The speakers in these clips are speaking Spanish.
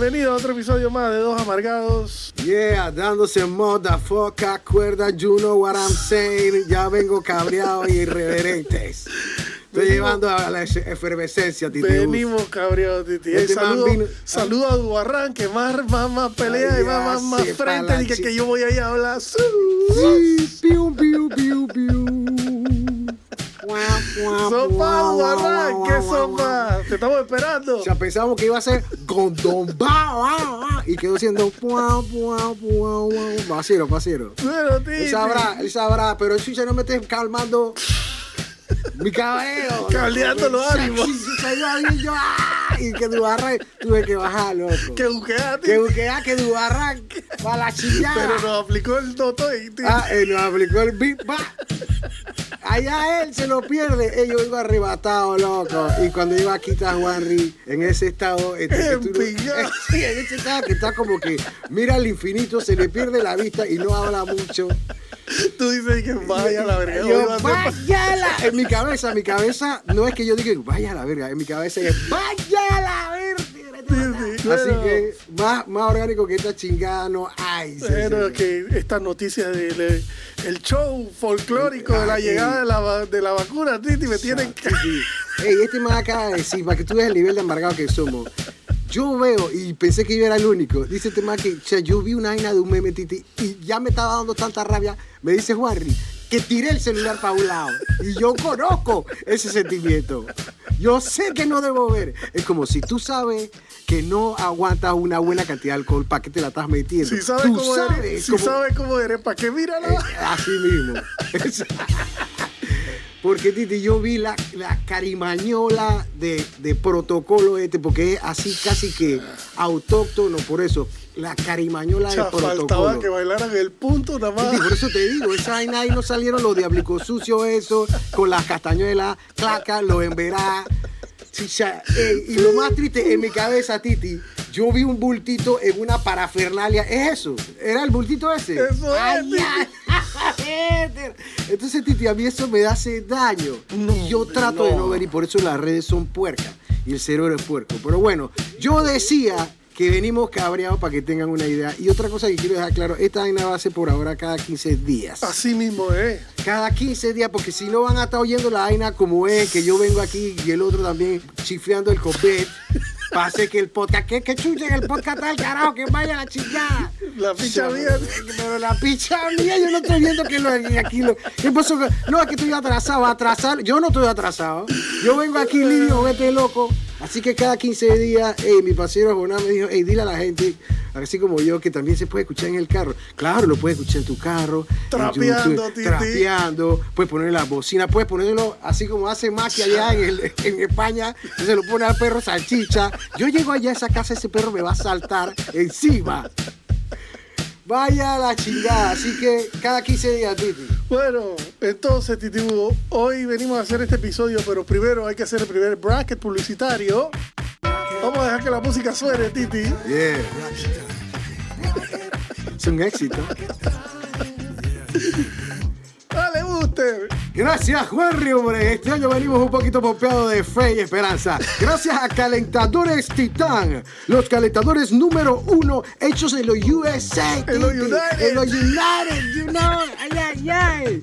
Bienvenido a otro episodio más de Dos Amargados. Yeah, dándose motherfucker, cuerda, you know what I'm saying. Ya vengo cabreado y irreverentes. Estoy Venimos- llevando a la efervescencia, Titi. Venimos cabreados, Titi. Este saludo, vino- saludo a Dubarran, que más, más, más pelea Ay, y más, más, más frente. Y que, que yo voy ahí a hablar. Sí, piu, piu, piu, piu. Sopa, guau, ¿qué sopa? Te estamos esperando. O sea, pensamos que iba a ser gondomba y quedó siendo. Vacilo, vacilo. Bueno, Titi. Él sabrá, él sabrá, pero el chucha no me estés calmando mi cabello. Cableando los ánimos. Y ¡ah! Y que Dubarra tuve que bajar, loco. Que buquea, Titi. Que buquea, que Dubarra va la chillada. Pero nos aplicó el toto y Titi. Ah, él nos aplicó el beat, va. Allá él se lo pierde. Eh, yo iba arrebatado, loco. Y cuando iba a quitar a Juanri en ese estado, este, tú sí, en ese estado que está como que mira al infinito, se le pierde la vista y no habla mucho. Tú dices que vaya a la verga. Yo, vaya la... En mi cabeza, mi cabeza, no es que yo diga vaya a la verga, en mi cabeza es vaya a la verga. Sí, Así que más, más orgánico que esta chingada no hay. Bueno, sí. que esta noticia del el show folclórico de la llegada de la, de la vacuna, Titi, me tienen que... Ey, este man acaba de decir, para que tú veas el nivel de amargado que somos. Yo veo, y pensé que yo era el único, dice este man que, o sea, yo vi una vaina de un meme, Titi, y ya me estaba dando tanta rabia. Me dice Juanri, que tiré el celular para un lado. Y yo conozco ese sentimiento. Yo sé que no debo ver. Es como si tú sabes que no aguantas una buena cantidad de alcohol, ¿para qué te la estás metiendo? Si sabes tú cómo sabes eres, si cómo- sabes cómo eres, ¿para qué mírala? eh, así mismo. Porque Titi, yo vi la, la carimañola de, de protocolo este, porque es así casi que autóctono, por eso, la carimañola de sea, faltaba protocolo. que bailaran el punto nada más. Por eso te digo, esa vaina ahí no salieron los diablicos sucios eso, con las castañuelas, claca, los emberá. Ya, ey, y lo más triste, en mi cabeza, Titi, yo vi un bultito en una parafernalia. ¿Es eso? ¿Era el bultito ese? Eso es, Ay, Titi. ay, Entonces, Titi, a mí eso me hace daño. y yo trato de no ver, y por eso las redes son puercas. Y el cerebro es puerco. Pero bueno, yo decía que venimos cabreados para que tengan una idea. Y otra cosa que quiero dejar claro, esta vaina va a ser por ahora cada 15 días. Así mismo es. Cada 15 días, porque si no van a estar oyendo la vaina como es, que yo vengo aquí y el otro también chifleando el copet. Pase que el podcast, que, que chucha en el podcast tal carajo, que vaya la chingada. La picha mía. Pero la picha mía, yo no estoy viendo que lo aquí lo. ¿Qué pasó? No, es que estoy atrasado, atrasado. Yo no estoy atrasado. Yo vengo aquí limpio, vete loco. Así que cada 15 días, ey, mi pasero Jonás me dijo, hey, dile a la gente, así como yo, que también se puede escuchar en el carro. Claro, lo puedes escuchar en tu carro. Trapeando, YouTube. Trapeando, puedes poner la bocina, puedes ponerlo así como hace Maki allá en, el- en España, se lo pone al perro salchicha. Yo llego allá a esa casa, ese perro me va a saltar encima. Vaya la chingada, así que cada 15 días, Titi. Bueno, entonces, Titi Hugo, hoy venimos a hacer este episodio, pero primero hay que hacer el primer bracket publicitario. Vamos a dejar que la música suene, Titi. Yeah. Es un éxito. Buster. Gracias, Juanri, hombre. Este año venimos un poquito pompeados de fe y esperanza. Gracias a Calentadores Titán, los calentadores número uno hechos en los USA. En los. United. En los United, you know. Ay, ay, ay.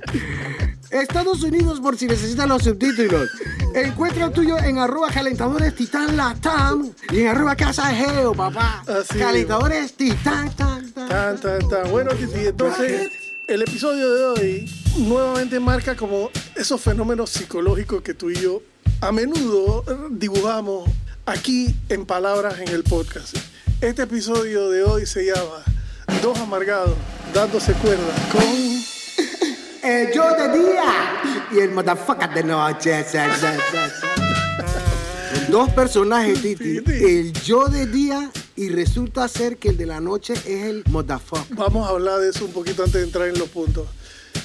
Estados Unidos, por si necesitan los subtítulos. Encuentra el tuyo en arroba calentadores titán latam y en arroba casa geo, papá. Así calentadores titán, tan, tan. Tan, tan, tan. Bueno, entonces el episodio de hoy nuevamente marca como esos fenómenos psicológicos que tú y yo a menudo dibujamos aquí en palabras en el podcast. Este episodio de hoy se llama Dos amargados dándose cuerda con El yo de día y el motherfucker de noche. Dos personajes, Titi. El yo de día y resulta ser que el de la noche es el motherfucker. Vamos a hablar de eso un poquito antes de entrar en los puntos.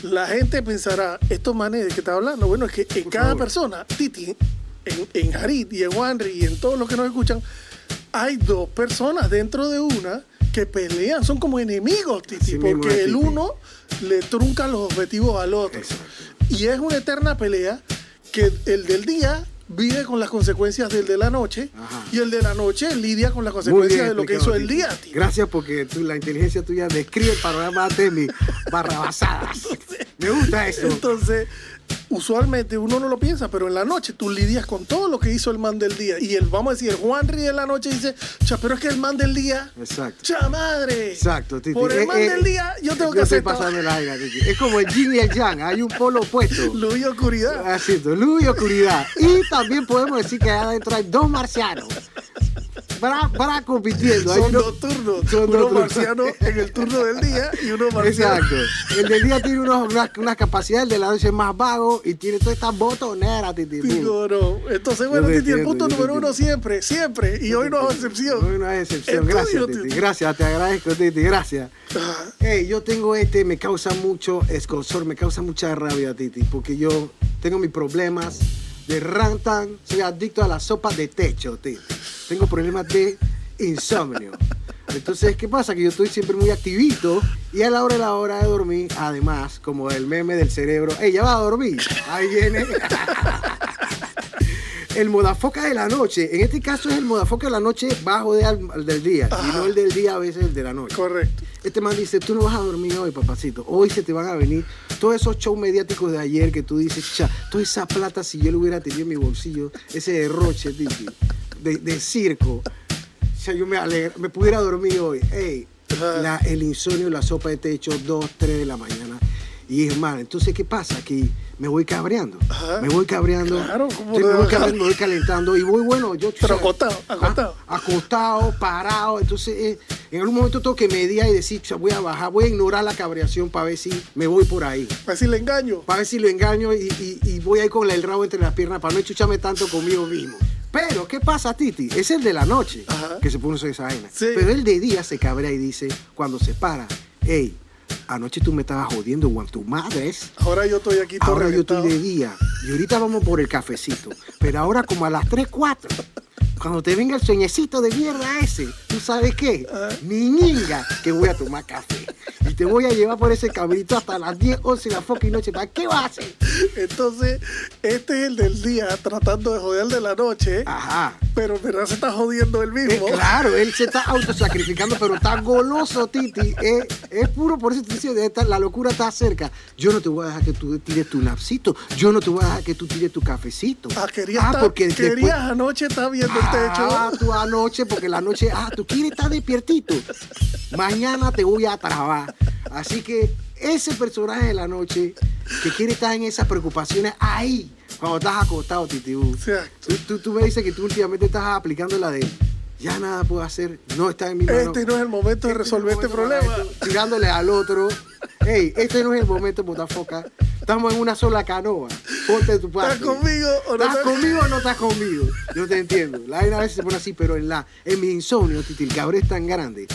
La gente pensará, estos manes de que está hablando, bueno, es que en cada favor. persona, Titi, en, en Harit y en Wanry y en todos los que nos escuchan, hay dos personas dentro de una que pelean, son como enemigos, Titi, Así porque es, el Titi. uno le trunca los objetivos al otro. Exacto. Y es una eterna pelea que el del día vive con las consecuencias del de la noche Ajá. y el de la noche lidia con las consecuencias bien de lo que hizo el día. tío. Gracias porque tú, la inteligencia tuya describe el panorama de mis barrabasadas. Me gusta eso. Entonces, usualmente uno no lo piensa, pero en la noche tú lidias con todo lo que hizo el man del día. Y el, vamos a decir, el Juanri de la noche dice, cha, pero es que el man del día, Exacto. cha madre. Exacto, Titi. Por el Eh, man eh, del día, yo tengo que estoy hacer la. Es como el yin y el yang, hay un polo opuesto. Luz y oscuridad. Así, luz y oscuridad. Y también podemos decir que allá adentro hay dos marcianos. Para, para compitiendo. Son uno- dos turnos. son uno dos turnos. marciano en el turno del día y uno marciano. Exacto. El del día tiene unos, unas, unas capacidades, el de la noche es más vago y tiene todas estas botoneras, Titi. Digo, no. Entonces, bueno, Titi, el punto número uno siempre, siempre. Y hoy no es excepción. No, no hay excepción. Gracias, Titi. Gracias, te agradezco, Titi. Gracias. Hey, yo tengo este, me causa mucho escosor, me causa mucha rabia, Titi, porque yo tengo mis problemas de rantan, soy adicto a la sopa de techo, Titi. Tengo problemas de insomnio. Entonces, ¿qué pasa? Que yo estoy siempre muy activito y a la hora de la hora de dormir, además, como el meme del cerebro, ¡Ey, ya va a dormir! Ahí viene. El modafoca de la noche, en este caso es el modafoca de la noche bajo de al- del día, y no el del día a veces el de la noche. correcto. Este man dice, tú no vas a dormir hoy, papacito. Hoy se te van a venir todos esos shows mediáticos de ayer que tú dices, cha, toda esa plata si yo lo hubiera tenido en mi bolsillo, ese derroche, Titi, de, de circo. O sea, yo me alegra, me pudiera dormir hoy. Ey, la- el insomnio, la sopa de techo, 2, 3 de la mañana. Y es mal. Entonces, ¿qué pasa? Que me voy cabreando. Ajá. Me voy cabreando. Claro, ¿cómo me voy cabreando, me voy calentando. Y voy, bueno, yo... Pero ¿sabes? acostado, acostado. Ah, acostado, parado. Entonces, eh, en algún momento tengo que mediar y decir, "Cha, voy a bajar, voy a ignorar la cabreación para ver si me voy por ahí. Para decirle engaño. Para ver si lo engaño y, y- y voy ahí con el rabo entre las piernas para no enchucharme tanto conmigo mismo. Pero, ¿qué pasa, Titi? Es el de la noche Ajá. que se pone esa vaina. Sí. Pero el de día se cabrea y dice, cuando se para, hey, anoche tú me estabas jodiendo, Juan, tu madre es. Ahora yo estoy aquí todo Ahora yo estoy de día y ahorita vamos por el cafecito. Pero ahora como a las 3, 4, cuando te venga el sueñecito de mierda ese, ¿tú sabes qué? Ah. Mi niña, que voy a tomar café. Y te voy a llevar por ese caminito hasta las 10, 11 de la fucking noche. ¿Para qué vas a hacer? Entonces, este es el del día tratando de joder de la noche, Ajá. pero en verdad se está jodiendo él Eh, mismo. claro, él se está autosacrificando, pero está goloso, Titi. Eh, es puro, por eso te esta- la locura está cerca. Yo no te voy a dejar que tú tires tu napsito. Yo no te voy a dejar que tú tires tu cafecito. Ah, querías, estar- porque querías después- anoche estar viendo Ah, techo. tú anoche, porque la noche, ah, tú quieres estar despiertito. Mañana te voy a trabar. Así que ese personaje de la noche que quiere estar en esas preocupaciones ahí, cuando estás acostado, Titibú. Tú, tú me dices que tú últimamente estás aplicando la de ya nada puedo hacer, no está en mi mano. Este no es el momento de resolver este problema. Tirándole al otro. Ey, este no es el momento, botafoca. Estamos en una sola canoa. Ponte tu parte. ¿Estás conmigo o no ¿Estás estás- conmigo o no estás conmigo? Yo te entiendo. La vaina a veces se pone así, pero en la en mi insomnio, Titi, el cabrón es tan grande.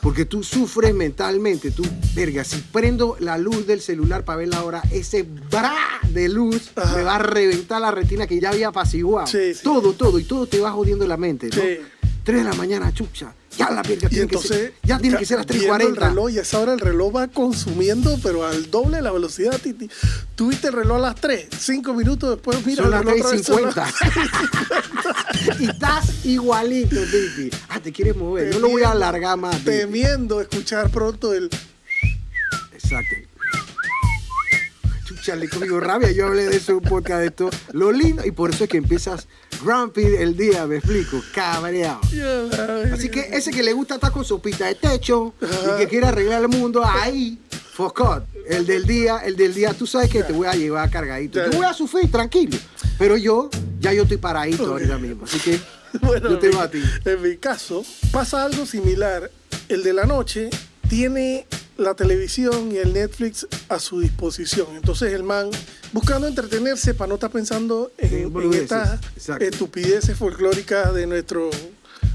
Porque tú sufres mentalmente. Tú, verga, si prendo la luz del celular para ver la hora, ese bra de luz Ajá. me va a reventar la retina que ya había apaciguado. Sí, sí. Todo, todo. Y todo te va jodiendo la mente, ¿no? Sí. 3 de la mañana, chucha. Ya la verga Y tiene que entonces, ser. Ya tiene que ser las viendo el 3.40. reloj y a esa hora el reloj va consumiendo, pero al doble de la velocidad, Titi. Tuviste el reloj a las 3, 5 minutos después, mira, Son las reloj otra vez son las 3.50. y estás igualito, Titi. Ah, te quieres mover. No lo voy a Temiendo- alargar más. Titi. Temiendo escuchar pronto el. Exacto. Chucha, le comigo rabia. Yo hablé de eso un podcast de esto. Lo lindo, y por eso es que empiezas grumpy el día, me explico, cabreado. Así que ese que le gusta estar con sopita de techo y que quiere arreglar el mundo, ahí, focot. El del día, el del día, tú sabes que te voy a llevar cargadito. Yo voy a sufrir, tranquilo. Pero yo, ya yo estoy paradito ahorita mismo. Así que Bueno, yo te ti. En mi caso, pasa algo similar. El de la noche tiene la televisión y el Netflix a su disposición. Entonces el man, buscando entretenerse para no estar pensando en, estas exacto. estupideces folclóricas de nuestro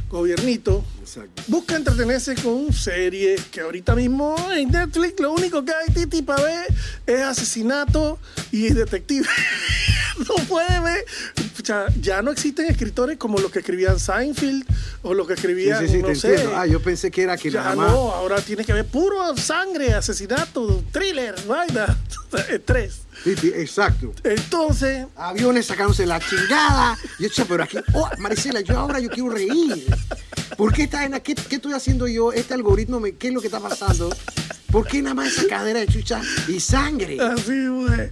gobiernito, Exacto. busca entretenerse con series que ahorita mismo en Netflix lo único que hay Titi para ver es asesinato y detective. no puede ver pucha, ya no existen escritores como los que escribían Seinfeld o los que escribían, sí, sí, no te sé. entiendo. Ah, yo pensé que era que ya nada más. no, ahora tiene que ver puro sangre, asesinato, thriller, vaina, estrés. Titi, exacto. Entonces, Aviones sacándose la chingada. Yo pero aquí, oh, Maricela, yo ahora yo quiero reír. ¿Por qué esta vaina? ¿Qué, qué estoy haciendo yo? Este algoritmo, me, ¿qué es lo que está pasando? ¿Por qué nada más esa cadera de chucha y sangre? así, güey.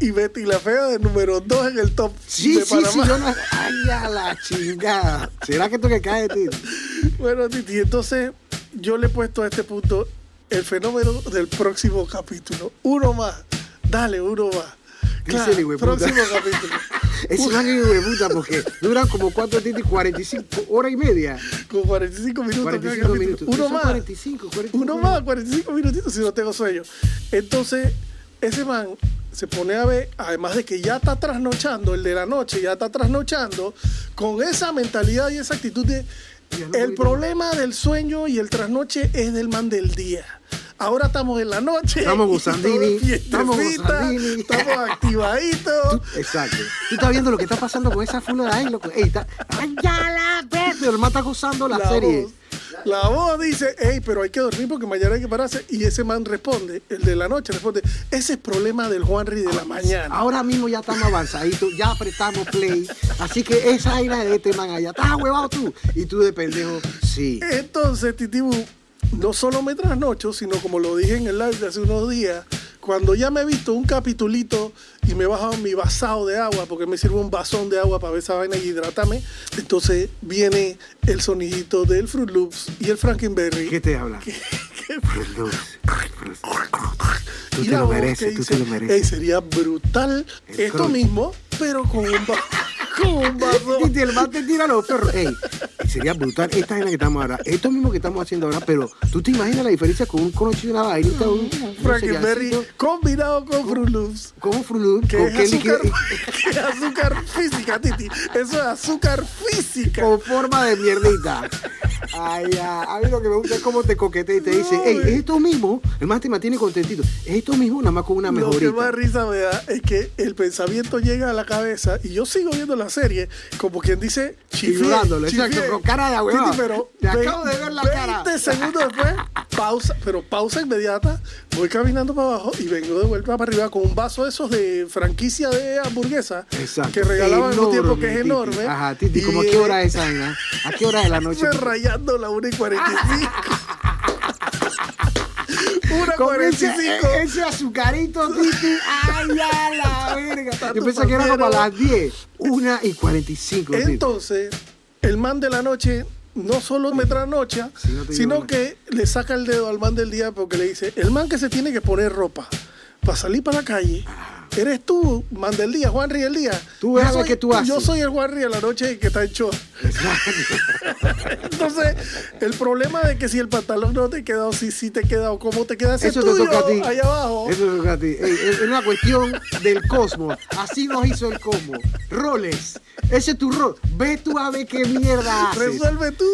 Y Betty la Fea de número 2 en el top Sí, de sí, Panamá. sí, yo no. Ay, a la chingada. ¿Será que esto que cae, tío? Bueno, Titi, entonces yo le he puesto a este punto el fenómeno del próximo capítulo. Uno más. Dale, uno más. Claro, próximo capítulo. Es de puta porque duran como cuatro Titi, 45 hora y media. Con 45 minutos. cada 45 capítulo. minutos. Uno más. 45, 45 Uno más, 45 minutitos si no tengo sueño. Entonces, ese man se pone a ver, además de que ya está trasnochando, el de la noche ya está trasnochando, con esa mentalidad y esa actitud de... No El problema del sueño y el trasnoche es del man del día. Ahora estamos en la noche. Estamos todo estamos gozandini. Estamos activaditos. Exacto. Tú estás viendo lo que está pasando con esa fula de ahí, loco. Ey, está. ¡Ay, ya la el man está gozando la, La serie. voz, la voz dice, hey, pero hay que dormir porque mañana hay que pararse. Y ese man responde, el de la noche responde, ese es problema del Juanri de la mañana. Ahora mismo ya estamos avanzaditos, ya apretamos play. Así que esa aire de este man allá. ¿Estás huevado tú? Y tú de pendejo, sí. Entonces, Titibu, no solo me trasnocho, sino como lo dije en el live de hace unos días, cuando ya me he visto un capitulito y me he bajado mi vasado de agua, porque me sirve un vasón de agua para ver esa vaina y hidratarme, entonces viene el sonidito del Fruit Loops y el Frankenberry. ¿Qué te habla? Fruit Loops. Tú te lo mereces, tú dice, te lo "Ey, mereces. sería brutal El esto crunch. mismo, pero con un, va- con un vaso. Titi, el man te tira los perros. Ey, sería brutal esta vaina que estamos ahora. Esto mismo que estamos haciendo ahora, pero tú te imaginas la diferencia con un conocido, una vainita, un, un Frankenberry combinado con Fruit Loops. con Fruit Loops, Que es azúcar, que es azúcar física, Titi. Eso es azúcar física. con forma de mierdita. Ay, ya. A mí lo que me gusta es cómo te coquetea y te dice, No, ey, güey. es esto mismo. El man te mantiene contentito. Es esto mismo, nada más con una Lo que más mejorita. risa me da es que el pensamiento llega a la cabeza y yo sigo viendo la serie como quien dice chifié. exacto, con cara de huevón. Pero Te acabo de ver la 20 cara. segundos después, pausa, pero pausa inmediata, voy caminando para abajo y vengo de vuelta para arriba con un vaso de esos de franquicia de hamburguesa Exacto. que regalaban en un tiempo que es Titi. enorme. Ajá, Titi, ¿cómo a qué eh, hora es esa? ¿A qué hora de la noche? rayando la 1 y 45. 1 y Con ese, 45. ese azucarito, Titi. Ay, ya la verga. Yo pensé que era como a las 10. Una y 45, Titi. Entonces, el man de la noche no solo me trasnocha, Sí, no sino que le saca el dedo al man del día porque le dice, el man que se tiene que poner ropa para salir para la calle, eres tú, man del día, Juanri del día. Tú ver soy- qué tú haces. Yo soy el Juanri de la noche que está en short. Entonces, el problema de que si el pantalón no te queda o si sí te queda o cómo te queda ese Eso tuyo te toca a ti. abajo. Eso te toca a ti. Ey, es una cuestión del cosmos. Así nos hizo el cosmos. Roles. Ese es tu rol. Ve tú a ver qué mierda haces. Resuelve tú.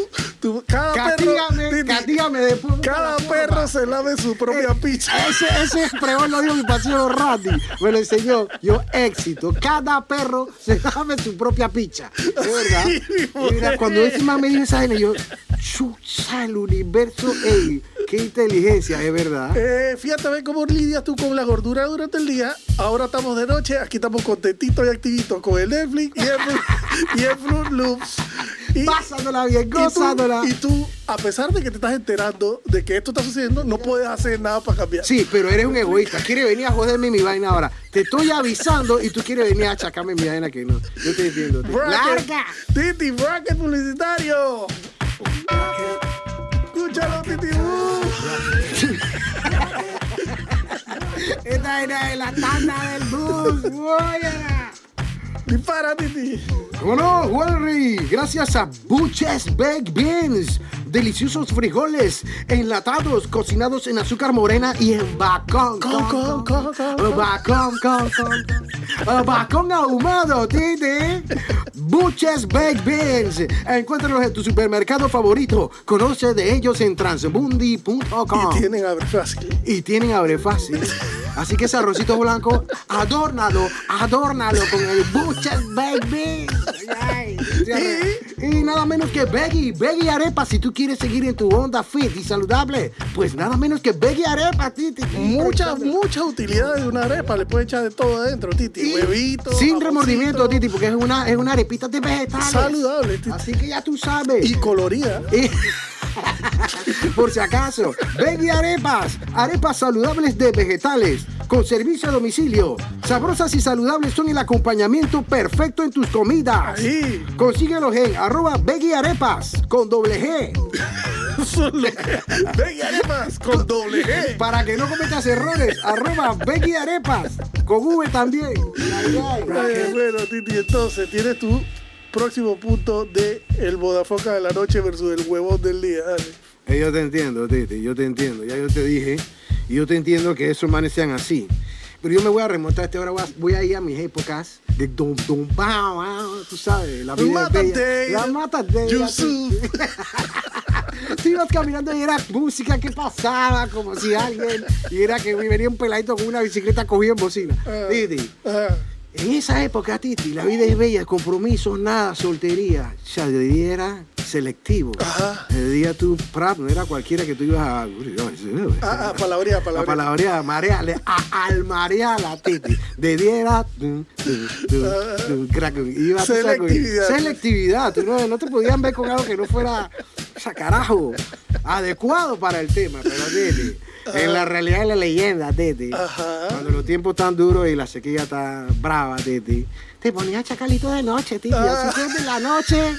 Tú- cada Castígame, perro, castígame después. cada perro se lave su propia picha. Ese, ese pregón lo dio mi paseo Randy. Me lo enseñó. Yo, éxito. Cada perro se dame su propia picha. Es verdad. Sí, Y mira, cuando ese man me dijo esa yo, chucha, el universo, ey, qué inteligencia, es verdad. Eh, fíjate a ver cómo lidias tú con la gordura durante el día. Ahora estamos de noche, aquí estamos contentitos y activitos con el Netflix y el, Fruit- y el Fruit Loops. Y, Pasándola bien, y tú- gozándola. y tú, a pesar de que te estás enterando de que esto está sucediendo, no puedes hacer nada para cambiar. Sí, pero eres un egoísta. Quieres venir a joderme mi vaina ahora. Te estoy avisando y tú quieres venir a achacarme mi vaina que no. Yo te entiendo. Bracket, ¡Larga! Titi, bracket publicitario. Escúchalo, Titi. uh. Esta era la tanda del bus. Oye. Dispara, Titi. ¿Cómo no, Henry? Gracias a Buches Baked Beans. Deliciosos frijoles enlatados, cocinados en azúcar morena y en bacón. Con. Bacón. Ah, Bacón ahumado, Titi. Buches Baked Beans. Encuéntralos en tu supermercado favorito. Conoce de ellos en transmundi.com. Y tienen abre fácil. Y tienen abre fácil. Así que ese arrocito blanco, adórnalo, adórnalo con el buches, baby. Ay, y, y nada menos que Veggie, Veggie Arepa, si tú quieres seguir en tu onda fit y saludable, pues nada menos que Veggie Arepa, Titi. Muchas, muchas utilidades de una arepa. Le puedes echar de todo adentro, Titi. Y Huevito. Sin remordimiento, Titi, porque es una, es una arepita de vegetales. Saludable, Titi. Así que ya tú sabes. Y colorida. Y- Por si acaso, Veggie Arepas, arepas saludables de vegetales, con servicio a domicilio. Sabrosas y saludables son el acompañamiento perfecto en tus comidas. Ahí. Consíguelos en arroba Arepas con doble G. Veggie arepas con doble G. Para que no cometas errores, arroba Veggie Arepas con V también. Ay, ay. Ay, bueno, Titi, entonces tienes tu próximo punto de el bodafoca de la noche versus el huevón del día. Dale. Eh, Yo te entiendo, Titi, yo te entiendo. Ya yo te dije, y yo te entiendo que esos manes sean así. Pero yo me voy a remontar este ahora, voy a, voy a ir a mis épocas de Dum Dum Bao, Bao, tú sabes, la vida es Mata bella. La mata Day, Yusuf. Tú ibas caminando y era música que pasaba, como si alguien, y era que venía un peladito con una bicicleta cogida en bocina. Ah. Titi, Ajá. En esa época, Titi, la vida es bella, compromisos, nada, soltería. Ya de día era selectivo. Ajá. De día tú, prap, no era cualquiera que tú ibas a. Ah, ah, palabreada, La palabreada. palabra mareale, a almareala, Titi. De día era. tú Selectividad. Selectividad. Tú no, no te podían ver con algo que no fuera. O sea, carajo. Adecuado para el tema, pero Titi. En la realidad es la leyenda, Titi. Ajá. Cuando los tiempos están duros y la sequía está brava, Titi. Te ponía chacalito de noche, Titi. Así que en la noche.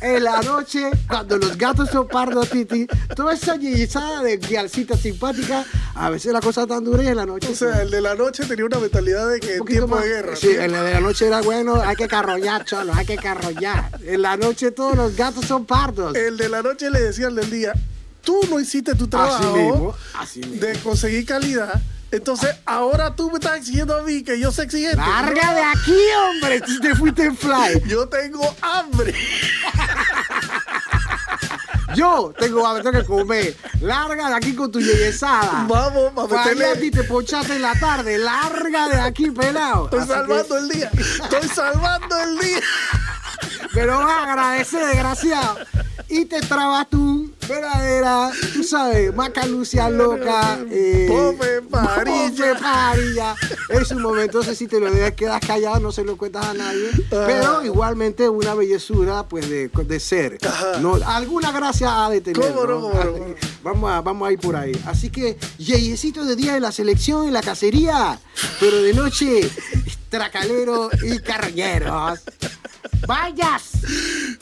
En la noche, cuando los gatos son pardos, Titi, toda esa yeyizada de guialcita simpática, a veces la cosa tan dura y en la noche. O sea, el de la noche tenía una mentalidad de que un tiempo más- de guerra. Sí, en la de la noche era bueno, hay que carrollar, cholo, hay que carrollar. En la noche todos los gatos son pardos. El de la noche le decía al del día, tú no hiciste tu trabajo Así mismo, así mismo. de conseguir calidad. Entonces, ahora tú me estás exigiendo a mí que yo sea exigente. ¡Larga de aquí, hombre! Te fuiste en fly. Yo tengo hambre. Yo tengo hambre, tengo que comer. Larga de aquí con tu yeyesada. Vamos, vamos a y te ponchaste en la tarde. Larga de aquí, pelado. Estoy Así que- salvando el día. Estoy salvando el día. Pero vas a agradecer, desgraciado. Y te trabas tú, verdadera, tú sabes, macalucia loca. Eh, Pope Parilla. Parilla. Es un momento, no sé si te lo debes, quedas callado, no se lo cuentas a nadie. Ajá. Pero igualmente una bellezura, pues, de, de ser. Ajá. No, alguna gracia ha de tener. ¿Cómo no. Vamos, a, vamos a ir por ahí. Así que, yeyecito de día de la selección en la cacería, pero de noche, tracalero y carroñeros. ¡Vayas!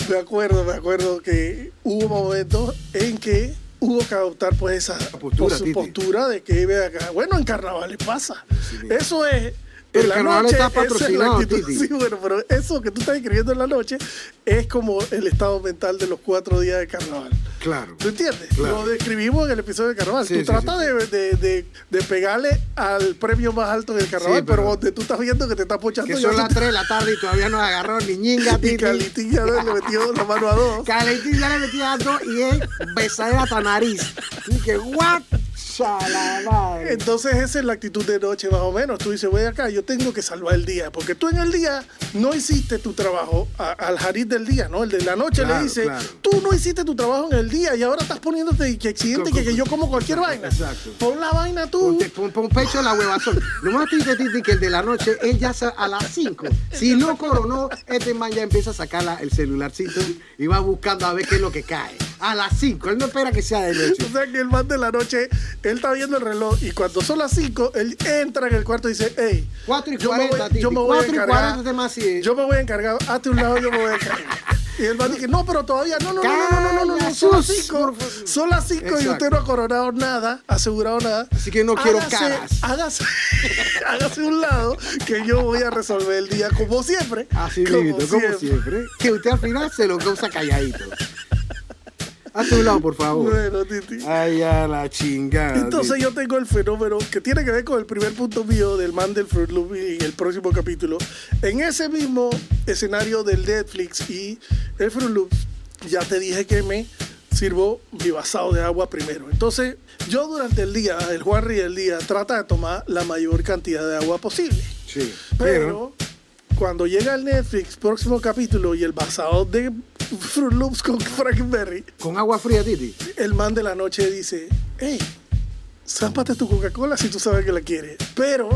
Me acuerdo, me acuerdo que hubo momentos en que hubo que adoptar pues esa postura, de que ve acá. Bueno, en carnavales pasa. Eso es. El en la carnaval noche, está esa es la patrocinado, actitud. Sí, bueno, pero eso que tú estás escribiendo en la noche es como el estado mental de los cuatro días de carnaval. Claro. ¿Tú entiendes? Claro. Lo describimos en el episodio de carnaval. Sí, tú sí, tratas De, de- de- de pegarle al premio más alto del carnaval, pero, pero- donde tú estás viendo que te está pochando Que son las te- 3 de la tarde y todavía no agarró ni ñinga, y Titi. Calitín ya le metió la mano a dos. Caletín ya le metía a dos y es besadera hasta nariz. Y que, what? Entonces esa es la actitud de noche más o menos. Tú dices, voy acá, yo tengo que salvar el día. Porque tú en el día no hiciste tu trabajo a- al jariz del día, ¿no? El de la noche Claro, le dice, claro. tú no hiciste tu trabajo en el día y ahora estás poniéndote que exigente Co- que, yo como cualquier vaina. Exacto. Pon la vaina tú. Ponte- Pon, pon pecho en la huevazón. Lo más triste, que el de la noche, él ya a las 5. Si no coronó, este man ya empieza a sacar la- el celularcito y va buscando a ver qué es lo que cae a las 5. Él no espera que sea de noche. O sea que el man de la noche, él está viendo el reloj y cuando son las 5, él entra en el cuarto y dice, hey, 4 y 40, yo me voy, a encargar. Este yo me voy a encargar, hazte un lado, yo me voy a encargar. Y el man dice, no, pero todavía, no, no, no, no, no, no, no, son las 5. Son las 5 y usted no ha coronado nada, asegurado nada. Así que no quiero hágase, caras. Hágase, hágase un lado que yo voy a resolver el día como siempre. Así mismo, como siempre. Que usted al final se lo causa calladito. Hazte un lado, por favor. Bueno, Titi. Ay, a la chingada. Entonces Titi. yo tengo el fenómeno que tiene que ver con el primer punto mío del man del Fruit Loop y el próximo capítulo. En ese mismo escenario del Netflix y el Fruit Loop, ya te dije que me sirvo mi vasado de agua primero. Entonces, yo durante el día, el Juanri del día, trata de tomar la mayor cantidad de agua posible. Sí. Pero, cuando llega el Netflix, próximo capítulo, y el basado de Fruit Loops con Frankenberry, Con agua fría, Titi. el man de la noche dice, hey, zámpate tu Coca-Cola si tú sabes que la quieres. Pero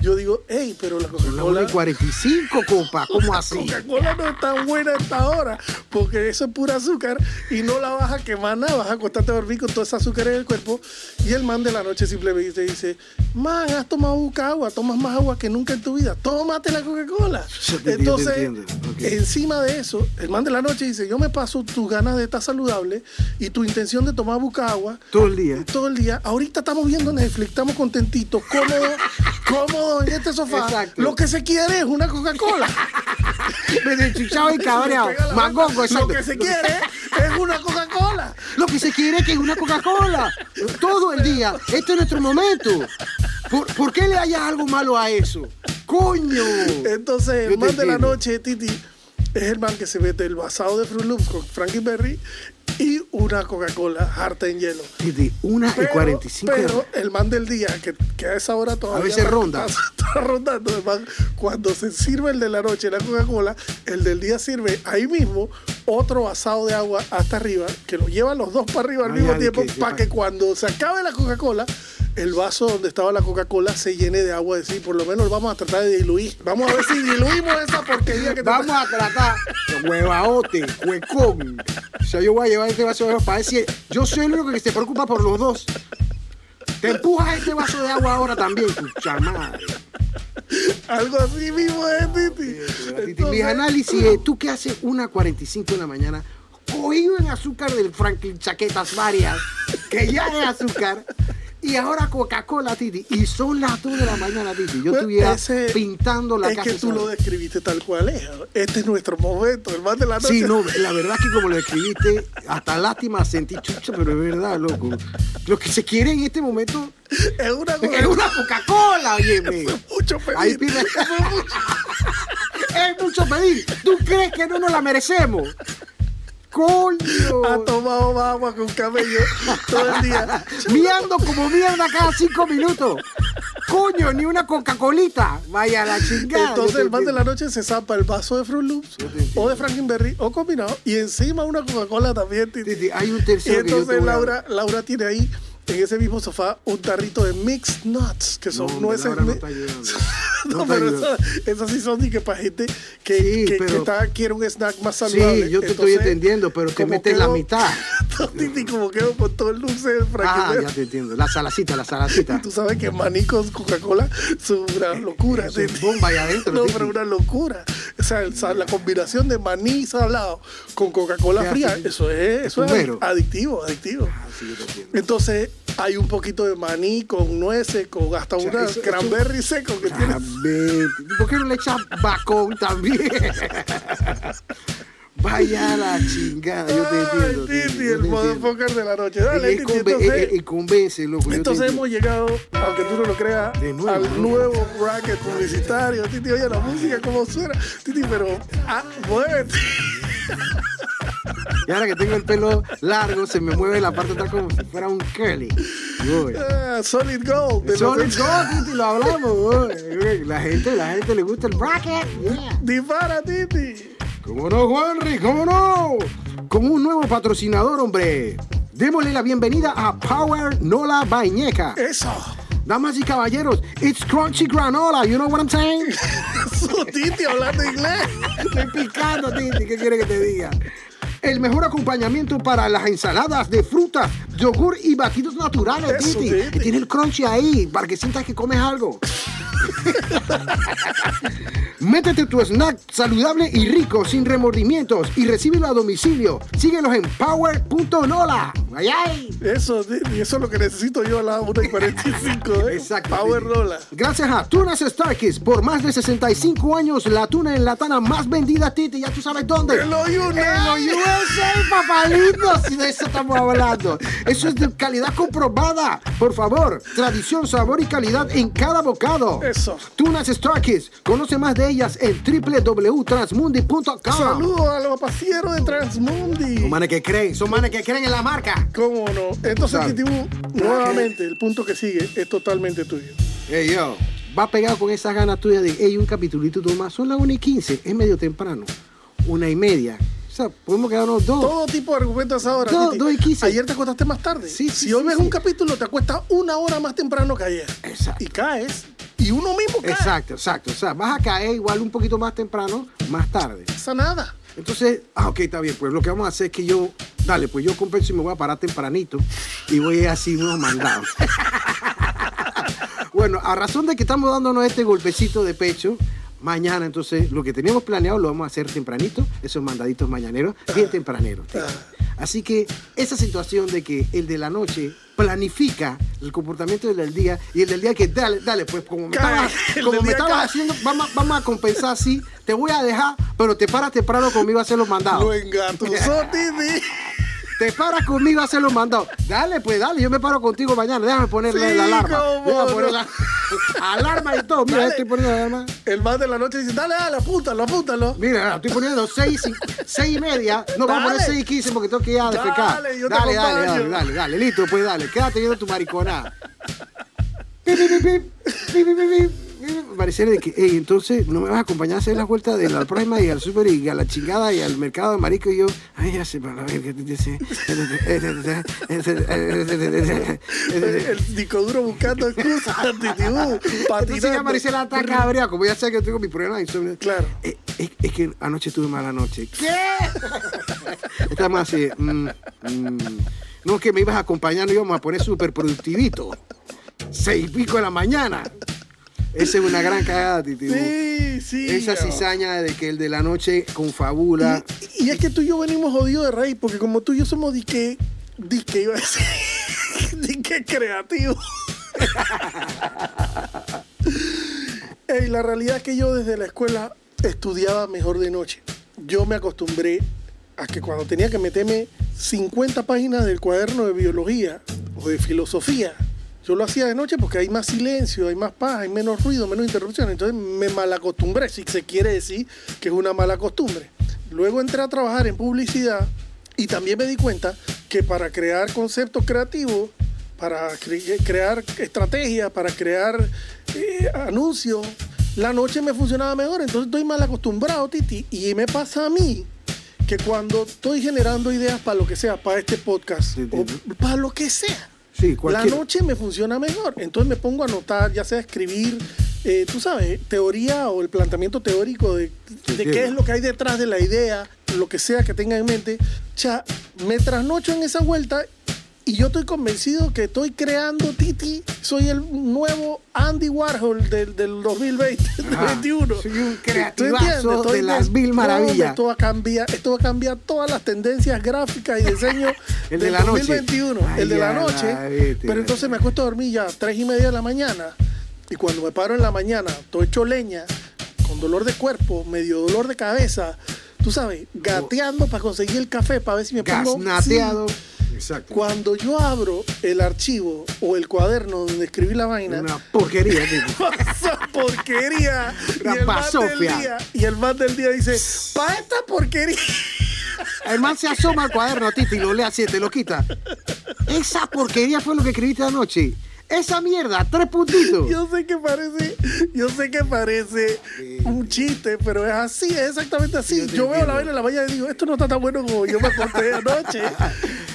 yo digo, hey, pero la Son las 1 Coca-Cola... y 45, compa. ¿Cómo así? Coca-Cola no es tan buena a esta hora, porque eso es pura azúcar y no la vas a quemar nada, vas a acostarte a dormir con todo ese azúcar en el cuerpo. Y el man de la noche simplemente dice, man, has tomado mucha agua, tomas más agua que nunca en tu vida, tómate la Coca-Cola. Entonces, encima de eso, el man de la noche dice, yo me paso tus ganas de estar saludable y tu intención de tomar buca agua Todo el día. todo el día. Ahorita estamos viendo Netflix, estamos contentitos, cómodos, cómodos en este sofá. Exacto. Lo que se quiere es una Coca-Cola. Desde chichado y cabreado. Boca. exacto. Lo que se quiere es una Coca-Cola. Lo que se quiere es que es una Coca-Cola. Todo el día. Este es nuestro momento. ¿Por, por qué le haya algo malo a eso? ¡Coño! Entonces, el man de la noche, Titi, es el man que se mete el basado de Fruit Loops con Frankie Berry y una Coca-Cola harta en hielo. Desde 1 y Pero, 45 pero el man del día, que, que a esa hora todavía. A veces ronda. Está, está rondando. el man, cuando se sirve el de la noche, la Coca-Cola, el del día sirve ahí mismo otro vasado de agua hasta arriba, que lo llevan los dos para arriba al Ay, mismo tiempo, para pa- que cuando se acabe la Coca-Cola, el vaso donde estaba la Coca-Cola se llene de agua. Es decir, por lo menos vamos a tratar de diluir. Vamos a ver si diluimos esa porquería que Vamos a tratar huevaote, huecón. O sea, yo voy a llevar este vaso de agua para decir, yo soy el único que se preocupa por los dos. Te empujas este vaso de agua ahora también, pucha madre. Algo así mismo es, Titi. Titi, Mis Entonces, análisis es, tú que haces una 45 de la mañana, cogido en azúcar del Franklin Chaquetas varias, que ya es azúcar, y ahora Coca-Cola, Titi, y son las 2 de la mañana, Titi. Yo Pues, estuviera ese- pintando la es casa. que tú lo describiste tal cual es. Este es nuestro momento, el más de la noche. Sí, no, la verdad es que como lo escribiste, hasta lástima sentí chucha, pero es verdad, loco. Lo que se quiere en este momento Es una es una Coca-Cola, óyeme. mucho pedir. Ahí pide- es mucho pedir. ¿Tú crees que no nos la merecemos? ¡Coño! Ha tomado agua con cabello todo el día. Miando como mierda cada cinco minutos. Coño, ni una Coca-Colita. Vaya la chingada. Entonces el más de la noche se zapa el vaso de Fruit Loops o de Frankenberry o combinado y encima una Coca-Cola también. Titi. Titi, Hay un Y tercero que yo entonces voy a- Laura, Laura tiene ahí en ese mismo sofá un tarrito de mixed nuts, que son No, nueces. No pero esas, sí son ni que para gente que, Sí, que- está- quiere un snack más saludable. Sí, yo te estoy entendiendo, pero te metes la mitad. Titi, como quedo con todo el dulce de Ah, ya te entiendo. La salacita, la salacita. Tú sabes que maní con Coca-Cola es una locura. Eso es bomba ahí adentro, No, pero una locura. O sea, el la combinación de maní salado con Coca-Cola fría, eso es, eso es adictivo, adictivo. Ah, sí, yo te entiendo. Entonces, hay un poquito de maní con nueces, con hasta sea, una eso- eso- cranberry seco que tiene. ¿Por qué no le echas bacón también? Vaya la chingada, yo te Ay, entiendo. Titi, Titi, el motherfucker de la noche. Dale, Y Titi, entonces, y- convence, loco. entonces hemos llegado, aunque tú no lo creas, nuevo, al ¿no? nuevo bracket publicitario. Titi, oye la música, cómo suena. Titi, pero, ah, muévete. Y ahora que tengo el pelo largo, se me mueve la parte atrás como si fuera un curly. Uy. Ah, Solid Gold. los- Solid Gold, Titi, lo hablamos. La gente, la gente le gusta el bracket. Yeah. Dispara, Titi. ¿Cómo no, Juanri? ¿Cómo no? Con un nuevo patrocinador, hombre. Démosle la bienvenida a Power Nola Bañeca. Eso. Damas y caballeros, it's crunchy granola, you know what I'm saying? Su Titi hablando inglés. Estoy picando, Titi, ¿qué quiere que te diga? El mejor acompañamiento para las ensaladas de frutas, yogur y batidos naturales, Eso, Titi. Titi. Que tiene el crunchy ahí, para que sientas que comes algo. Métete tu snack saludable y rico, sin remordimientos, y recíbelo a domicilio. Síguelos en power.nola. ¡Ay, ay! Eso, Titi, eso es lo que necesito yo a las 1 y 45. ¿eh? Exacto. Power. Rolla. Gracias a Tunas Starkis, por más de 65 años, la tuna enlatada más vendida, Titi. Ya tú sabes dónde. En los Los USA, papá lindo. Si de eso estamos hablando. Eso es de calidad comprobada. Por favor, tradición, sabor y calidad en cada bocado. Eso. Tunas Star Kids. Conoce más de ellas en www.transmundi.com. Saludos a los pasieros de Transmundi. Son manes que creen, son manes que creen en la marca. ¿Cómo no? Entonces. Titibú, nuevamente, el punto que sigue es totalmente tuyo. Hey, yo. Va pegado con esas ganas tuyas de, hey, un capitulito más. Son las 1 y 15, es medio temprano. Una y media. Sea, podemos quedarnos dos. Todo tipo de argumentos ahora. Dos- dos y quince. Ayer te acostaste más tarde. Sí, sí, si hoy sí, ves un capítulo, te acuestas una hora más temprano que ayer. Exacto. Y caes. Y uno mismo cae. Exacto, exacto. O sea, vas a caer igual un poquito más temprano, más tarde. No pasa nada. Entonces, ah, ok, está bien. Pues lo que vamos a hacer es que yo, dale, pues yo compenso y me voy a parar tempranito y voy así unos mandados. bueno, a razón de que estamos dándonos este golpecito de pecho, mañana entonces lo que teníamos planeado lo vamos a hacer tempranito, esos mandaditos mañaneros, bien tempraneros. tío. Así que esa situación de que el de la noche planifica el comportamiento del del día y el del día que dale, dale, pues como me Cae, estabas, como me estabas haciendo, vamos, a- vamos a compensar así, te voy a dejar, pero te paras temprano conmigo a hacer los mandados. Lo engatusó. Te paras conmigo a hacer los mandados. Dale, pues dale, yo me paro contigo mañana. Déjame ponerle Sí, la alarma. cómo Déjame no. poner la alarma y todo. Mira, Dale. estoy poniendo la alarma. El más de la noche dice, dale, dale, apúntalo, apúntalo. Mira, estoy poniendo seis y, seis y media. No, vamos a poner seis y quince porque tengo que ir a defecar. Dale, yo te dale, dale, dale, dale, dale. Listo, pues dale. Quédate viendo tu mariconada. Pip, pip, pip, pip, pip, pip, Pareciera de que, hey, entonces no me vas a acompañar a hacer las vueltas de la próxima y al súper y a la chingada y al mercado de marico y yo, ay, ya sé, para ver qué te dice. El, el disco duro buscando excusas, Titibú. Entonces ya. Maricela está cabrea, como ya sé que tengo mi problema de insomnio. Claro. Eh, Es, es que anoche tuve mala noche. ¿Qué? Estamos así. mm, mm. no es que me ibas a acompañar, no íbamos a poner súper productivito. Seis y pico de la mañana. Esa es una gran cagada, Titi. Sí, sí. Esa cizaña de que el de la noche confabula. Y, y es que tú y yo venimos jodidos de raíz, porque como tú y yo somos disque, disque iba a decir, disque creativo. La realidad es que yo desde la escuela estudiaba mejor de noche. Yo me acostumbré a que cuando tenía que meterme 50 páginas del cuaderno de biología o de filosofía, yo lo hacía de noche porque hay más silencio, hay más paz, hay menos ruido, menos interrupción. Entonces me malacostumbré, si se quiere decir que es una mala costumbre. Luego entré a trabajar en publicidad y también me di cuenta que para crear conceptos creativos, para cre- crear estrategias, para crear eh, anuncios, la noche me funcionaba mejor. Entonces estoy mal acostumbrado, Titi. Y me pasa a mí que cuando estoy generando ideas para lo que sea, para este podcast, Sí, o para lo que sea, Sí, la noche me funciona mejor. Entonces me pongo a anotar, ya sea escribir, eh, tú sabes, teoría o el planteamiento teórico de, de qué es lo que hay detrás de la idea, lo que sea que tenga en mente. Ya, me trasnocho en esa vuelta y yo estoy convencido que estoy creando Titi. Soy el nuevo Andy Warhol del, del 2020, Ajá. 2021. Soy un. Estoy de las mil maravillas. Esto va a cambiar, esto va a cambiar todas las tendencias gráficas y diseño El de del la noche. 2021. Ay, el de la noche. la vete, pero entonces me acuesto a dormir ya a tres y media de la mañana. Y cuando me paro en la mañana, todo hecho leña, con dolor de cuerpo, medio dolor de cabeza, tú sabes, gateando para conseguir el café, para ver si me pongo... Gasnateado. Sí. Exacto. Cuando yo abro el archivo o el cuaderno donde escribí la vaina, Una porquería, pasa porquería. Una y el man del día, y el man del día dice, pa' esta porquería. El man se asoma al cuaderno, Titi, y lo lee así, te lo quita. Esa porquería fue lo que escribiste anoche. Esa mierda, tres puntitos. Yo sé que parece, yo sé que parece un chiste, pero es así, es exactamente así. Sí, yo veo la vaina en la mañana y digo, esto no está tan bueno como yo me acosté anoche.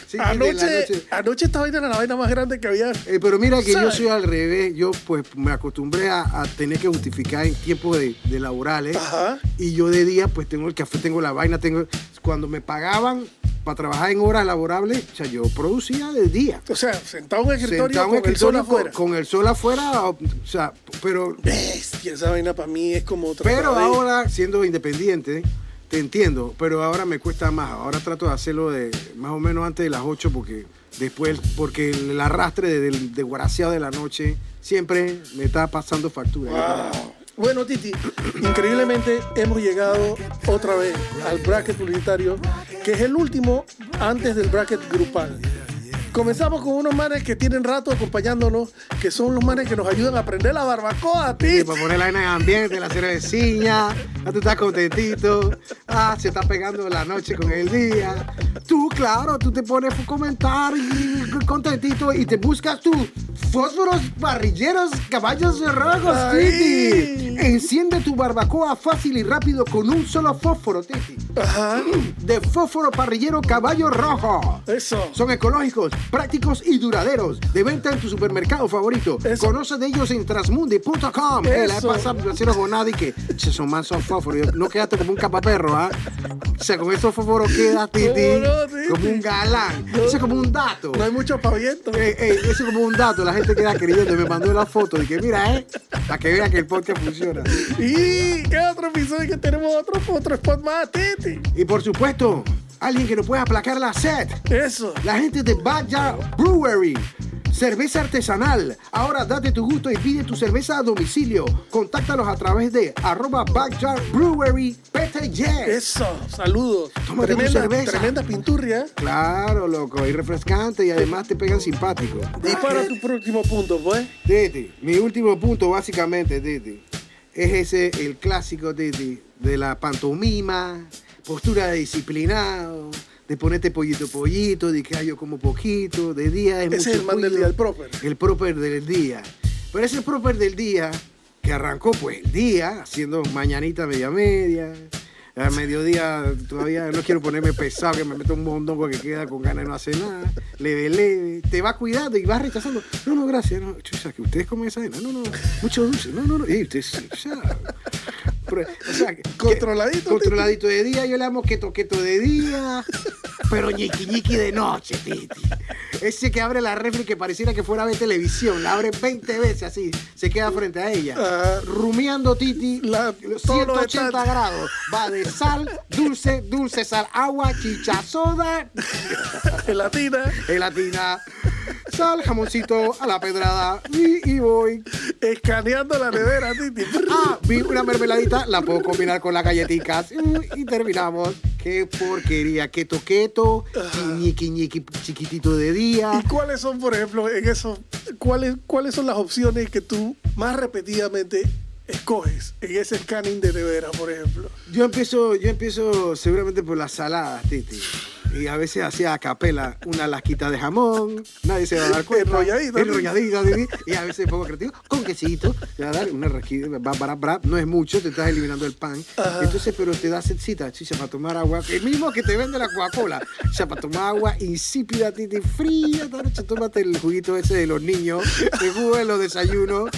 Sí, anoche, noche. anoche esta vaina era la vaina más grande que había. Eh, pero mira que yo soy al revés. Yo pues me acostumbré a, a tener que justificar en tiempos de, de laborales. Ajá. Y yo de día pues tengo el café, tengo la vaina, tengo... Cuando me pagaban para trabajar en horas laborables, o sea, yo producía de día. O sea, sentado en un escritorio Sentado en con el sol escritorio afuera. Con, con el sol afuera, o, sea, pero, Bestia, esa vaina para mí es como otra pero ahora siendo independiente, te entiendo, pero ahora me cuesta más. Ahora trato de hacerlo de más o menos antes de las 8 porque después, porque el arrastre de- del desguaraciado de la noche siempre me está pasando factura. Wow. Bueno, Titi, increíblemente hemos llegado otra vez al bracket publicitario, que es el último antes del bracket grupal. Comenzamos con unos manes que tienen rato acompañándonos, que son los manes que nos ayudan a aprender la barbacoa, Sí, Titi. para poner la vaina en ambiente, la cervecilla, ya tú estás contentito, ah, se está pegando la noche con el día. Tú, claro, tú te pones a comentar y contentito y te buscas tus fósforos parrilleros caballos rojos. Titi. Enciende tu barbacoa fácil y rápido con un solo fósforo, Titi. Ajá. De fósforo parrillero caballo rojo. Eso. Son ecológicos, prácticos y duraderos. De venta en tu supermercado favorito. Eso. Conoce de ellos en transmundi.com. Eh, La me hicieron con nadie que che, son más son fósforos. No quedaste como un capaperro, ¿ah? O sea, con esos fósforos queda Titi ¿Cómo no, Titi? como un galán. Eso es como un dato. No hay mucho paviento. Ey, ey, eso es como un dato. La gente queda creyendo. Me mandó la foto. Y que mira, ¿eh? Para que vean que el podcast funciona. ¿Y qué otro episodio que tenemos? Otro, otro spot más, Titi. Y por supuesto, alguien que nos pueda aplacar la sed. Eso. La gente de Backyard Brewery. Cerveza artesanal. Ahora date tu gusto y pide tu cerveza a domicilio. Contáctalos a través de arroba Backyard Brewery PTJ. Eso. Saludos. Tómate tu tremenda, cerveza. tremenda pinturria. Claro, loco. Y refrescante y además te pegan simpático. Dispara tu próximo punto, pues. Titi, mi último punto básicamente, Titi, es ese, el clásico, Titi, de la pantomima, postura de disciplinado, de ponerte pollito pollito, de que "Ay, yo como poquito, de día es Ese es el man del cuido". día, el proper. El proper del día. Pero ese proper del día, que arrancó pues el día, haciendo mañanita media media. A mediodía todavía no quiero ponerme pesado, que me meto un mondongo que queda con ganas de no hacer nada. Leve, leve. Te va cuidando y vas rechazando. No, no, gracias. No, chucha, que ustedes comen esa vaina. No, no, mucho dulce. No, no, no. Y ustedes, o sea, Controladito, Controladito de día. Yo le amo keto, keto de día. Pero ñiqui, ñiqui de noche, Titi. Ese que abre la refri que pareciera que fuera ver televisión. La abre 20 veces así. Se queda frente a ella. Ajá. Rumiando, Titi. La- los todos los 180 detalles. grados. Va de sal, dulce, dulce, sal, agua, chicha, soda, Gelatina. gelatina, sal, jamoncito, a la pedrada. Y, y voy. Escaneando la nevera, Titi. Ah, vi una mermeladita, la puedo combinar con las galletitas. Y, terminamos. Qué porquería. Keto, keto, ñiqui, ñiqui, chiquitito de día. ¿Y cuáles son, por ejemplo, en eso, cuáles, cuáles son las opciones que tú más repetidamente escoges en ese scanning de nevera, por ejemplo? Yo empiezo, yo empiezo seguramente por las saladas, Titi. Y a veces hacía a capela una lasquita de jamón, nadie se va a dar cuenta. Enrolladita. Enrolladita, Titi. Y a veces pongo creativo, con quesito, te va a dar una rasquita, no es mucho, te estás eliminando el pan. Ajá. Entonces, pero te da sedcita, chicha, para tomar agua. El mismo que te vende la Coca-Cola. Sea, para tomar agua insípida, Titi, fría, esta noche, tómate el juguito ese de los niños, el jugo de los desayunos.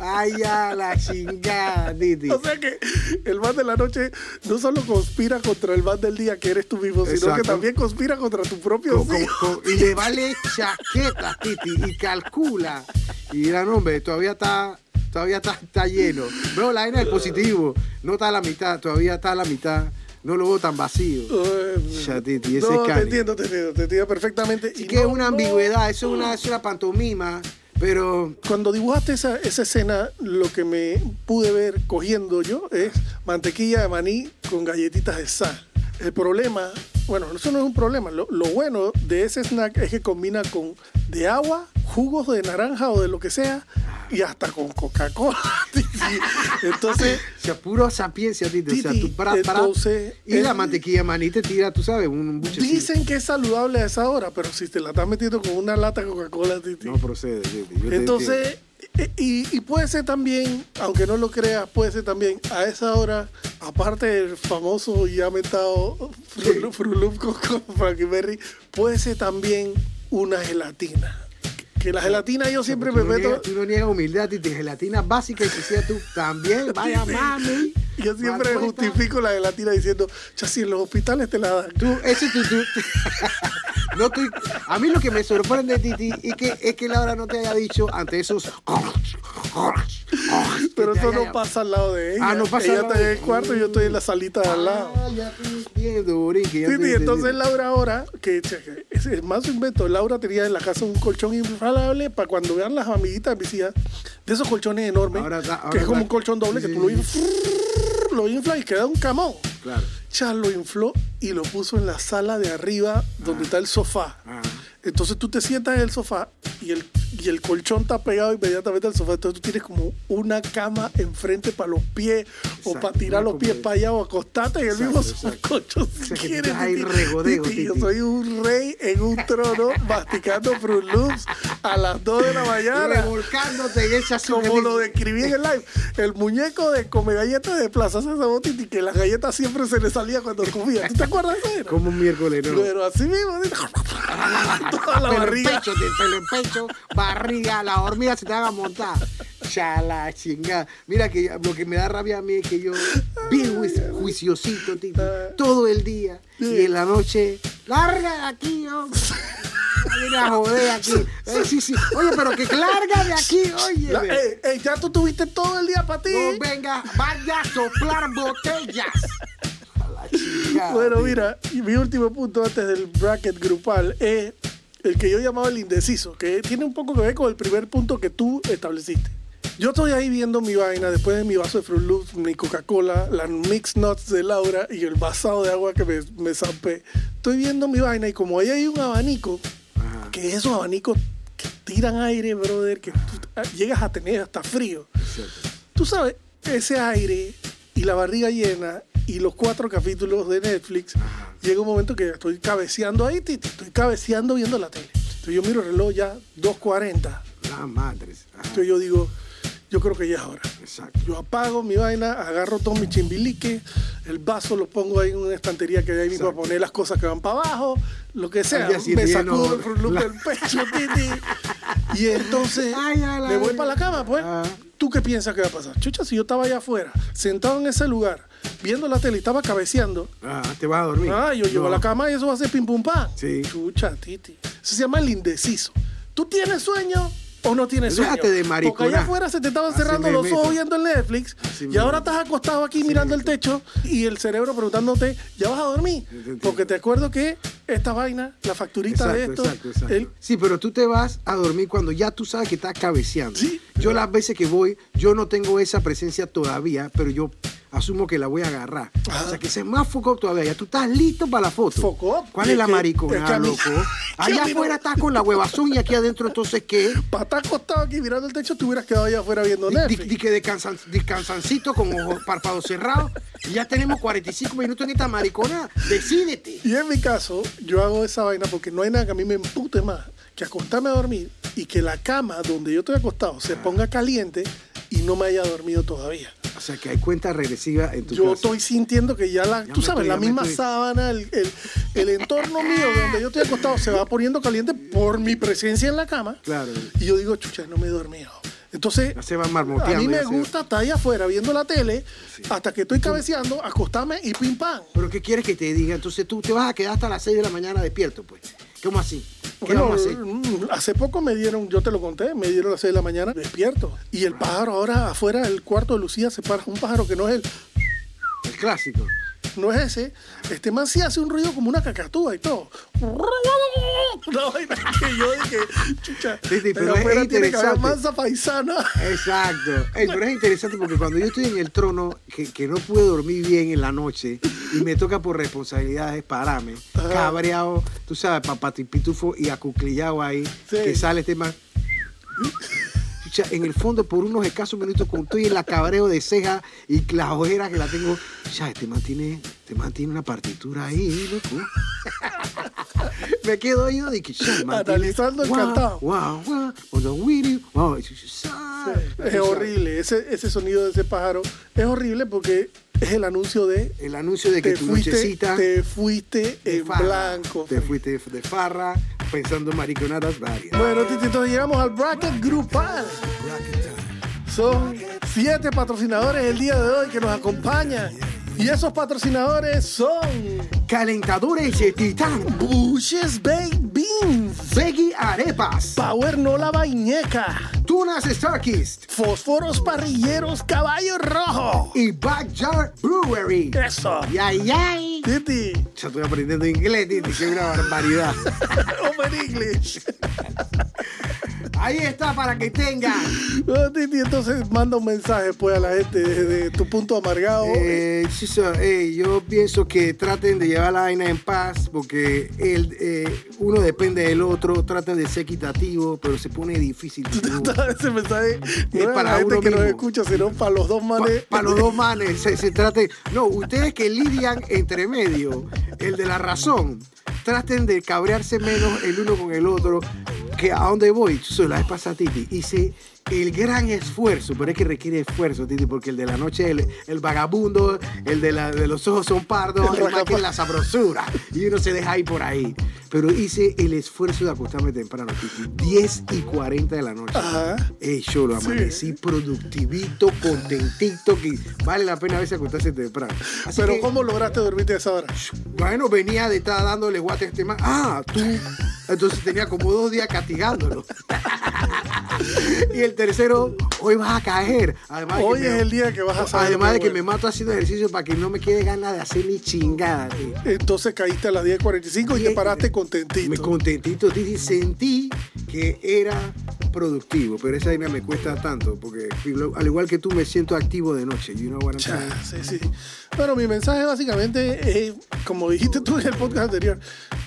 Ay, ya, la chingada, Titi. O sea que el man de la noche no solo conspira contra el man del día que eres tú mismo, sino que también conspira contra tu propio con- y le vale chaquetas, Titi, y calcula. Y dirá, no, hombre, todavía está, todavía está, está lleno. Bro, la vaina es positivo. No está a la mitad, todavía está a la mitad. No lo veo tan vacío. Eh, Ya, Titi, ese no, te entiendo, te entiendo, te entiendo perfectamente. Y que es no- una no- ambigüedad, eso es una, es una pantomima, pero Cuando dibujaste esa, esa escena, lo que me pude ver cogiendo yo es mantequilla de maní con galletitas de sal. El problema, bueno, eso no es un problema. Lo, lo bueno de ese snack es que combina con de agua, jugos de naranja o de lo que sea, y hasta con Coca-Cola. Entonces, o sea, puro sapiencia, Titi. O sea, tú para, para. entonces, Y la eh, mantequilla maní te tira, tú sabes, un, un buchecito. dicen que es saludable a esa hora, pero si te la estás metiendo con una lata de Coca-Cola, Titi. No procede, Titi. yo te Entonces, e- y, y puede ser también, aunque no lo creas, puede ser también a esa hora, aparte del famoso y Fruit Loop con, con Frankie Berry, puede ser también una gelatina. Que la gelatina yo siempre Tú me meto, Tú no niegas humildad, Titi. Gelatina básica y quisiera tú también. Vaya, mami. yo siempre justifico la gelatina diciendo, chasi, en los hospitales te la dan. Tú, ese tú, tú. no estoy, a mí lo que me sorprende, Titi, es que, es que Laura no te haya dicho ante esos. Pero que te eso haya- no pasa al lado de ella. Ah, no pasa ella al lado está en el cuarto y yo estoy en la salita de al lado. Ah, ya te entiendo, Borinqui, ya Sí, te entonces Laura ahora, que es más su invento, Laura tenía en la casa un colchón inflable para cuando vean las amiguitas, hijas, de esos colchones enormes, Ahora ahora que es como un colchón doble sí, que tú lo, inflas, lo inflas y queda un camón. Claro. Ya lo infló y lo puso en la sala de arriba donde está el sofá. Ah. Entonces tú te sientas en el sofá y el, y el colchón está pegado inmediatamente al sofá. Entonces tú tienes como una cama enfrente para los pies o para tirar los pies para allá o acostarte en el Exacto, mismo exacto. colchón si quieres. Titi. Titi, Yo soy un rey en un trono masticando Fruit Loops a las 2 de la mañana. Revolcándote en esa Como lo describí en el live. El muñeco de come galletas de Plaza Sésamo Titi, que las galletas siempre se le salía cuando comía. ¿Tú te acuerdas de eso? Como un miércoles, ¿no? Pero así mismo. Toda la pelo barriga. en pecho, tío, pelo en pecho, barriga, la hormiga se te haga montar. Chala, chingada. Mira que lo que me da rabia a mí es que yo, bien juici- juiciosito, Titi, todo el día. Y en la noche, larga de aquí, hombre. Viene a joder aquí. Eh, sí, sí. Oye, pero que larga de aquí, oye. La- ey, ey, ya tú tuviste todo el día para ti. No venga, vaya a soplar botellas. A la chingada, Bueno, tío. mira, y mi último punto antes del bracket grupal es el que yo llamaba el indeciso, que tiene un poco que ver con el primer punto que tú estableciste. Yo estoy ahí viendo mi vaina, después de mi vaso de Fruit Loops, mi Coca-Cola, las Mix Nuts de Laura y el vasado de agua que me, me zampé. Estoy viendo mi vaina y como ahí hay un abanico, Ajá. que esos abanicos que tiran aire, brother, que tú llegas a tener hasta frío. Tú sabes, ese aire y la barriga llena y los cuatro capítulos de Netflix, llega un momento que estoy cabeceando ahí, Titi, estoy cabeceando viendo la tele. Entonces yo miro el reloj ya 2.40. La madres. Ajá. Entonces yo digo, yo creo que ya es hora. Exacto. Yo apago mi vaina, agarro todo mi chimbilique, el vaso lo pongo ahí en una estantería que hay ahí para Exacto. poner las cosas que van para abajo, lo que sea. Día Me sacudo el la- del pecho, Titi. Y entonces Ay, me voy para la cama, pues. Ah. ¿Tú qué piensas que va a pasar? Chucha, si yo estaba allá afuera, sentado en ese lugar, viendo la tele y estaba cabeceando, Ah, te vas a dormir. ah, yo llego No. a la cama y eso va a ser pim pum pam. Sí. Chucha, Titi. Eso se llama el indeciso. ¿Tú tienes sueño o no tienes sueño? Déjate de Porque mariconar. allá afuera se te estaban cerrando los ojos viendo el Netflix Así y ahora estás acostado aquí mirando el techo y el cerebro preguntándote, ¿ya vas a dormir? Porque te acuerdo que esta vaina, la facturita de esto, exacto, exacto. el- Sí, pero tú te vas a dormir cuando ya tú sabes que estás cabeceando. Sí. Yo las veces que voy, yo no tengo esa presencia todavía, pero yo asumo que la voy a agarrar. Ah. O sea, que se más foco todavía. Ya tú estás listo para la foto. Foco. ¿Cuál es la maricona, loco? Allá afuera estás con la huevazón y aquí adentro, entonces, ¿qué? para estar acostado aquí mirando el techo, te hubieras quedado allá afuera viendo Netflix. di que descansan, descansancito con ojos párpados cerrados y ya tenemos 45 minutos en esta maricona. Decídete. Y en mi caso, yo hago esa vaina porque no hay nada que a mí me empute más que acostarme a dormir y que la cama donde yo estoy acostado se ponga caliente y no me haya dormido todavía. O sea, que hay cuenta regresiva en tu Yo casa. estoy sintiendo que ya la, Ya tú sabes, estoy- la misma estoy- sábana, el, el- el entorno mío donde yo estoy acostado se va poniendo caliente por mi presencia en la cama. Claro. Y yo digo, chucha, no me he dormido. Entonces, Ya se va a mí me gusta estar ahí afuera viendo la tele hasta que estoy cabeceando, acostarme y pim pam. ¿Pero qué quieres que te diga? Entonces tú te vas a quedar hasta las 6 de la mañana despierto, pues. ¿Cómo así? Mm, hace poco me dieron, yo te lo conté, me dieron a las 6 de la mañana despierto. Y el pájaro ahora afuera del cuarto de Lucía se para un pájaro que no es el, El clásico. no es ese. Este man sí hace un ruido como una cacatúa y todo. Una vaina que yo dije, chucha, Sí, sí, pero allá es afuera tiene que haber mansa paisana. Exacto. Ey, pero es interesante porque cuando yo estoy en el trono, que, que no puedo dormir bien en la noche y me toca por responsabilidades pararme, cabreado, tú sabes, papatipitufo y acuclillado ahí, Sí. que sale este man. Chucha, en el fondo, por unos escasos minutos, cuando estoy en la cabreo de ceja y las ojeras que la tengo, ya, este man tiene, este man tiene una partitura ahí, loco. Me quedo yo de que Analizando el cantado. Wow, wow, wow, es horrible, ese, ese sonido de ese pájaro es horrible porque es el anuncio de El anuncio de que te tu fuiste, nochecita te fuiste en farra, blanco. Te fuiste de farra pensando mariconadas varias. Bueno, entonces llegamos al bracket grupal. Son siete patrocinadores el día de hoy que nos acompañan. Y esos patrocinadores son Calentadores de Titán, Bushes Baked Beans, Veggie Arepas, Power Nola Bañeca, Tunas Starkist Fósforos Parrilleros Caballo Rojo. y Backyard Brewery. Eso. Yay, yay. Titi, Ya estoy aprendiendo inglés, Titi, que es una barbaridad. Open English. Ahí está para que tengan. Titi, entonces manda un mensaje pues a la gente desde tu punto amargado. Eh, eh, yo pienso que traten de llevar la vaina en paz porque el, eh, uno depende del otro, traten de ser equitativo, pero se pone difícil. Ese mensaje no es para la gente que nos mismo. escucha, sino para los dos manes. Para los dos manes, se, se trate. No, ustedes que lidian entre medio, el de la razón, traten de cabrearse menos el uno con el otro. Que a dónde voy, Chuzo, la vez pasada, Titi, hice el gran esfuerzo, pero es que requiere esfuerzo, Titi, porque el de la noche, el, el vagabundo, el de, la, de los ojos son pardos, El es más que la sabrosura. Y uno se deja ahí por ahí. Pero hice el esfuerzo de acostarme temprano, Titi. 10 y 40 de la noche. Ajá. Ey, yo lo Sí. amanecí productivito, contentito, que vale la pena a veces acostarse temprano. Así Pero que, ¿cómo lograste dormirte a esa hora? Bueno, venía de estar dándole guate a este man. Ah, tú. Entonces tenía como dos días castigándolo. y el tercero, hoy vas a caer. Además Hoy me- es el día que vas a saber. Además de que bueno. me mato haciendo ejercicio para que no me quede ganas de hacer ni chingada. tío. Entonces caíste a las 10.45 y te paraste Me contentito. contentito, Titi, sentí que era productivo, pero esa vaina me cuesta tanto, porque al igual que tú me siento activo de noche. You know what I'm saying? Ya, sí, sí. Bueno, mi mensaje básicamente es, como dijiste tú en el podcast anterior,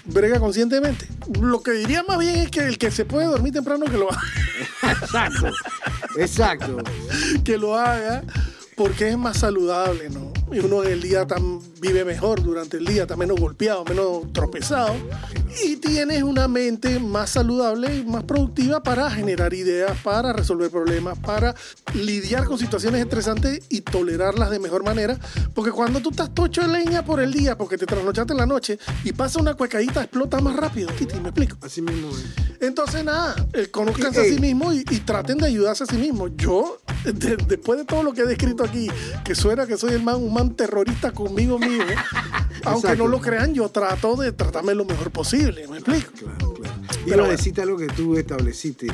brega conscientemente. Lo que diría más bien es que el que se puede dormir temprano que lo haga. Exacto, exacto. que lo haga porque es más saludable, ¿no? Y uno en el día tam- vive mejor durante el día, está menos golpeado, menos tropezado. Y tienes una mente más saludable y más productiva para generar ideas, para resolver problemas, para lidiar con situaciones estresantes y tolerarlas de mejor manera. Porque cuando tú estás tocho de leña por el día, porque te trasnochaste en la noche y pasa una cuecadita, explota más rápido, Titi, ¿me explico? Así mismo es. Entonces, nada, eh, conózcanse a Ey. sí mismos y, y traten de ayudarse a sí mismos. Yo, de- después de todo lo que he descrito aquí, que suena que soy el man, un man terrorista conmigo mismo, aunque Exacto. no lo crean, yo trato de tratarme lo mejor posible, ¿me explico? Claro, claro. Y lo deciste algo que tú estableciste.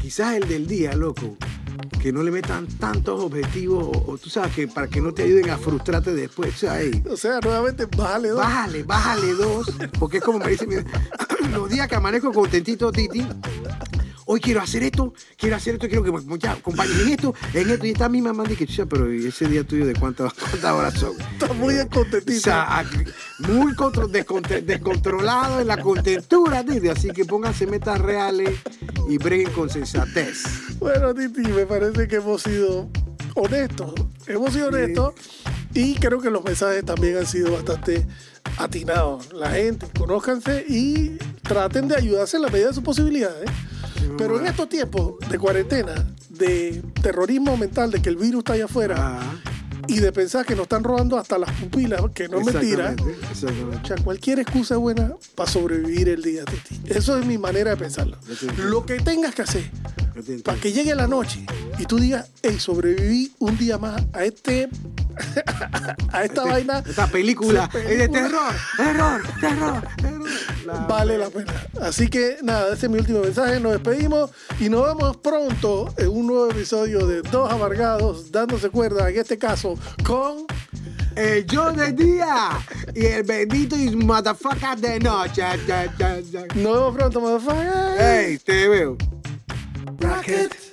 Quizás el del día, loco, que no le metan tantos objetivos, o, o tú sabes que para que no te ayuden a frustrarte después. O sea, O sea, nuevamente, bájale dos. bájale, bájale dos, porque es como me dice mi- los días que amanezco contentito, Titi. Hoy quiero hacer esto, quiero hacer esto, quiero que ya, acompañen en esto, en esto. Y está mi mamá dice, "Chucha, pero ¿y ese día tuyo de cuántas, cuántas horas son? Está muy O contentito. sea, muy descontrolado en la contentura, Titi. Así que pónganse metas reales y breguen con sensatez. Bueno, Titi, me parece que hemos sido honestos. Hemos sido honestos y creo que los mensajes también han sido bastante atinados. La gente, conózcanse y traten de ayudarse en la medida de sus posibilidades. Pero en estos tiempos de cuarentena, de terrorismo mental, de que el virus está allá afuera y de pensar que nos están robando hasta las pupilas, que no es mentira. O sea, cualquier excusa es buena para sobrevivir el día, Titi. Eso es mi manera de pensarlo. Lo que tengas que hacer. Para que llegue la noche y tú digas, hey, sobreviví un día más a este a esta vaina. Esta película es de terror, terror, terror, terror. La- Vale la pena. Así que nada, ese es mi último mensaje. Nos despedimos y nos vemos pronto en un nuevo episodio de Dos Amargados, dándose cuerda, en este caso, con El yo de día y el bendito y motherfucker de noche. Nos vemos pronto, motherfucker. Hey, te veo. Bracket.